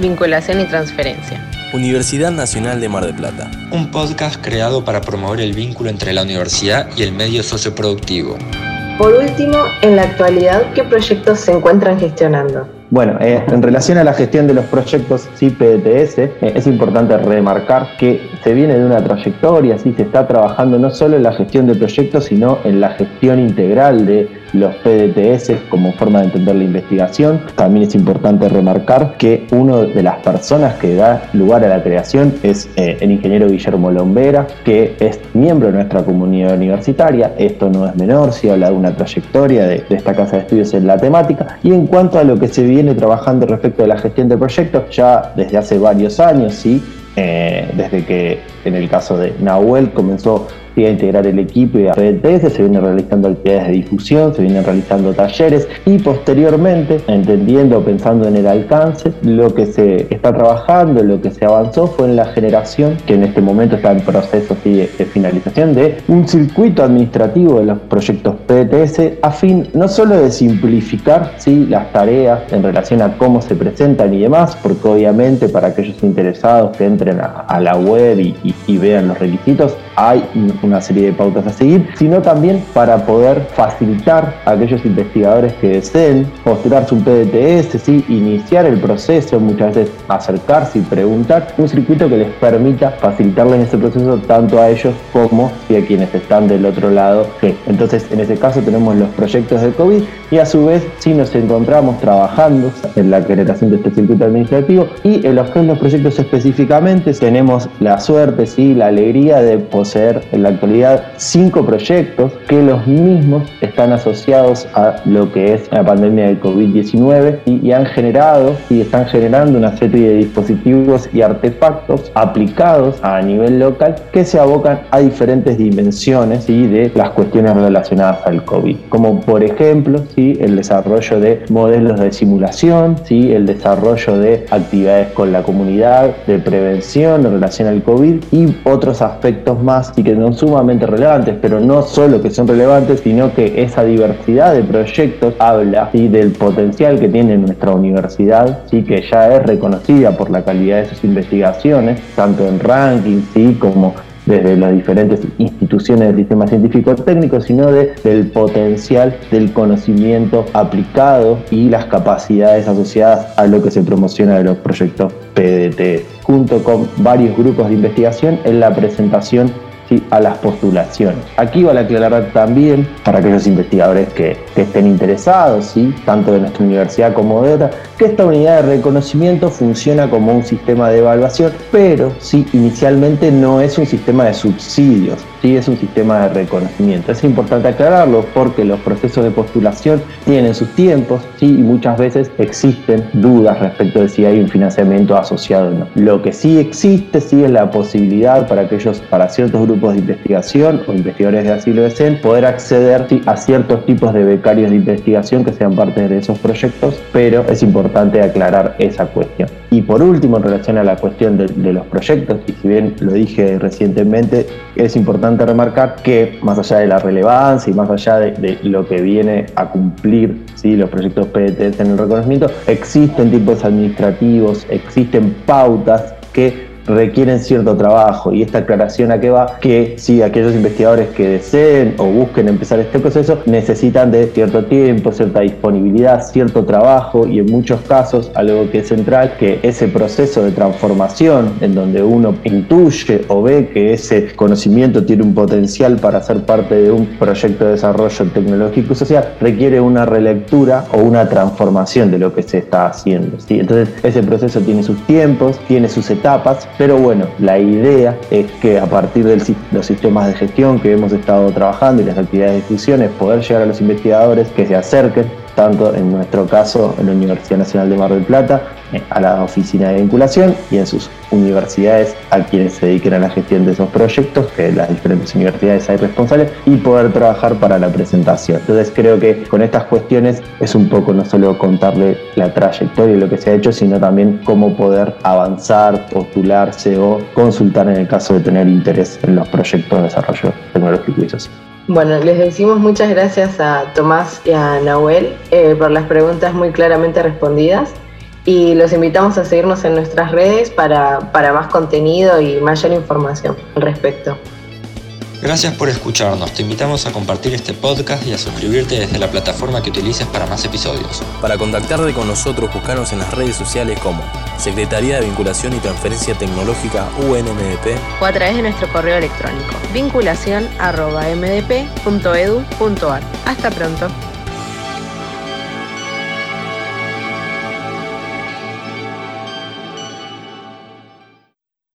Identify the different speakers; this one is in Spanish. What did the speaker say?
Speaker 1: Vinculación y Transferencia.
Speaker 2: Universidad Nacional de Mar del Plata.
Speaker 3: Un podcast creado para promover el vínculo entre la universidad y el medio socioproductivo.
Speaker 4: Por último, en la actualidad, ¿qué proyectos se encuentran gestionando?
Speaker 5: Bueno, eh, en relación a la gestión de los proyectos CIPDTS, eh, es importante remarcar que se viene de una trayectoria, ¿sí? se está trabajando no solo en la gestión de proyectos, sino en la gestión integral de los PDTS como forma de entender la investigación. También es importante remarcar que una de las personas que da lugar a la creación es eh, el ingeniero Guillermo Lombera, que es miembro de nuestra comunidad universitaria. Esto no es menor, si habla de una trayectoria de, de esta casa de estudios en la temática. Y en cuanto a lo que se viene trabajando respecto a la gestión de proyectos, ya desde hace varios años, ¿sí? Eh, desde que en el caso de Nahuel comenzó a integrar el equipo y a PDTS, se vienen realizando actividades de difusión, se vienen realizando talleres y posteriormente, entendiendo, pensando en el alcance, lo que se está trabajando, lo que se avanzó fue en la generación, que en este momento está en proceso de, finalización, de un circuito administrativo de los proyectos PDTS a fin no solo de simplificar ¿sí? las tareas en relación a cómo se presentan y demás, porque obviamente para aquellos interesados que entren a, la web y vean los requisitos, hay una serie de pautas a seguir, sino también para poder facilitar a aquellos investigadores que deseen postularse un PDTS, ¿sí? iniciar el proceso, muchas veces acercarse y preguntar, un circuito que les permita facilitarles ese proceso tanto a ellos como a quienes están del otro lado. Entonces, en ese caso tenemos los proyectos de COVID y a su vez sí nos encontramos trabajando en la generación de este circuito administrativo y en los que los proyectos específicamente tenemos la suerte, sí, la alegría de en la actualidad cinco proyectos que los mismos están asociados a lo que es la pandemia del COVID-19 y, han generado y están generando una serie de dispositivos y artefactos aplicados a nivel local que se abocan a diferentes dimensiones y de las cuestiones relacionadas al COVID, como por ejemplo ¿sí? el desarrollo de modelos de simulación, ¿sí? el desarrollo de actividades con la comunidad, de prevención en relación al COVID y otros aspectos más y que son sumamente relevantes, pero no solo que son relevantes, sino que esa diversidad de proyectos habla del potencial que tiene nuestra universidad, ¿sí? que ya es reconocida por la calidad de sus investigaciones, tanto en rankings ¿sí? como desde las diferentes instituciones del sistema científico técnico, sino de, del potencial del conocimiento aplicado y las capacidades asociadas a lo que se promociona de los proyectos PDT, junto con varios grupos de investigación en la presentación a las postulaciones. Aquí vale aclarar también para aquellos investigadores que, estén interesados, ¿sí? tanto de nuestra universidad como de otra, que esta unidad de reconocimiento funciona como un sistema de evaluación, pero sí, inicialmente no es un sistema de subsidios, sí es un sistema de reconocimiento. Es importante aclararlo porque los procesos de postulación tienen sus tiempos y muchas veces existen dudas respecto de si hay un financiamiento asociado o no. Lo que sí existe sí es la posibilidad para aquellos, para ciertos grupos de investigación o investigadores de asilo de poder acceder a ciertos tipos de becarios de investigación que sean parte de esos proyectos, pero es importante aclarar esa cuestión. Y por último, en relación a la cuestión de, los proyectos, y si bien lo dije recientemente, es importante remarcar que más allá de la relevancia y más allá de, lo que viene a cumplir ¿sí? los proyectos PDTs en el reconocimiento, existen tipos administrativos, existen pautas que requieren cierto trabajo y esta aclaración a qué va que si aquellos investigadores que deseen o busquen empezar este proceso necesitan de cierto tiempo, cierta disponibilidad, cierto trabajo y en muchos casos algo que es central que ese proceso de transformación en donde uno intuye o ve que ese conocimiento tiene un potencial para ser parte de un proyecto de desarrollo tecnológico y social requiere una relectura o una transformación de lo que se está haciendo. ¿sí? Entonces ese proceso tiene sus tiempos, tiene sus etapas pero bueno, la idea es que a partir de los sistemas de gestión que hemos estado trabajando y las actividades de discusión es poder llegar a los investigadores que se acerquen tanto en nuestro caso en la Universidad Nacional de Mar del Plata, eh, a la oficina de vinculación y en sus universidades a quienes se dediquen a la gestión de esos proyectos, que las diferentes universidades hay responsables, y poder trabajar para la presentación. Entonces creo que con estas cuestiones es un poco no solo contarle la trayectoria y lo que se ha hecho, sino también cómo poder avanzar, postularse o consultar en el caso de tener interés en los proyectos de desarrollo tecnológico y social.
Speaker 4: Bueno, les decimos muchas gracias a Tomás y a Nahuel eh, por las preguntas muy claramente respondidas. y los invitamos a seguirnos en nuestras redes para, para más contenido y mayor información al respecto.
Speaker 3: Gracias por escucharnos. Te invitamos a compartir este podcast y a suscribirte desde la plataforma que utilices para más episodios.
Speaker 2: Para contactarte con nosotros, buscanos en las redes sociales como Secretaría de Vinculación y Transferencia Tecnológica UNMDP
Speaker 1: o a través de nuestro correo electrónico vinculación.mdp.edu.ar. Hasta pronto.